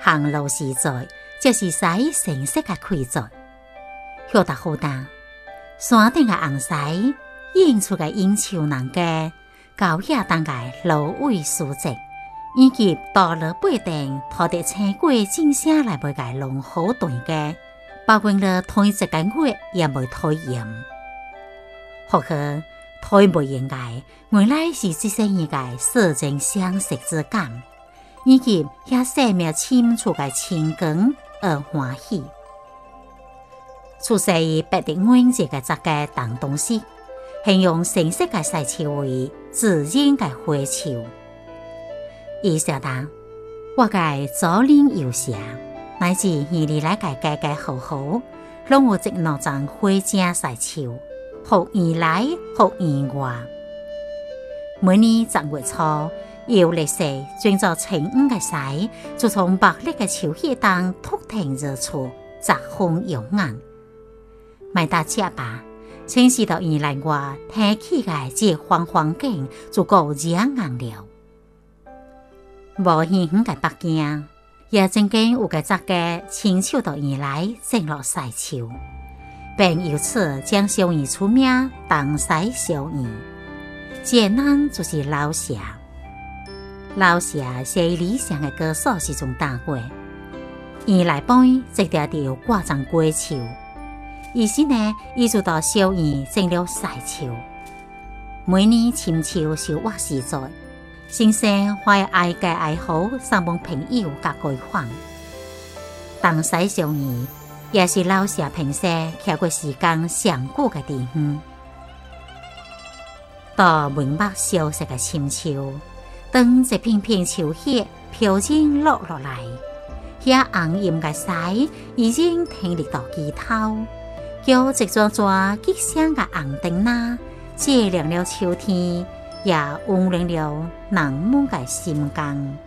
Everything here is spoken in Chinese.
行路时在，就是使成色嘅开作。晓得好大，山顶嘅红石映出嘅映秋难嘅，高野当嘅芦苇树植，以及到了背顶拖得青鬼正声来背嘅龙好短嘅，包括了同一只嘅月也未讨厌。或许太不应该，原来是这些人嘅色情相识之感，以及遐生命深处嘅情感而欢喜。出生于北地安节嘅作家邓东西，形容成色嘅细球为自然嘅花球。伊写道：我嘅左邻右舍，乃至二里来嘅家家户户，拢有一两张花正细球，福而来，福而外。每年十月初，有历史转作晴五嘅时，就从白丽嘅秋叶当突停而出，疾风涌眼。买大车吧，清洗到二来外，天气嘅这黄黄景就够热硬了。无远远嘅北京，也曾经有个作家亲手到二来种落西树，并由此将小儿出名当西小儿。这人就是老谢。老谢写理想的歌手是从大过，二来边直条条挂上过树。于是呢，伊就到小院种了西树。每年深秋收获时在，先生怀爱家爱好，送帮朋友甲归访。当西小院也是老舍平生徛过时间上久的地方。到明目消失的深秋，当一片片秋叶飘进落落来，遐红艳嘅西已经停立到枝头。叫一座座吉祥嘅红灯啦，照亮了秋天，也温暖了人们嘅心间。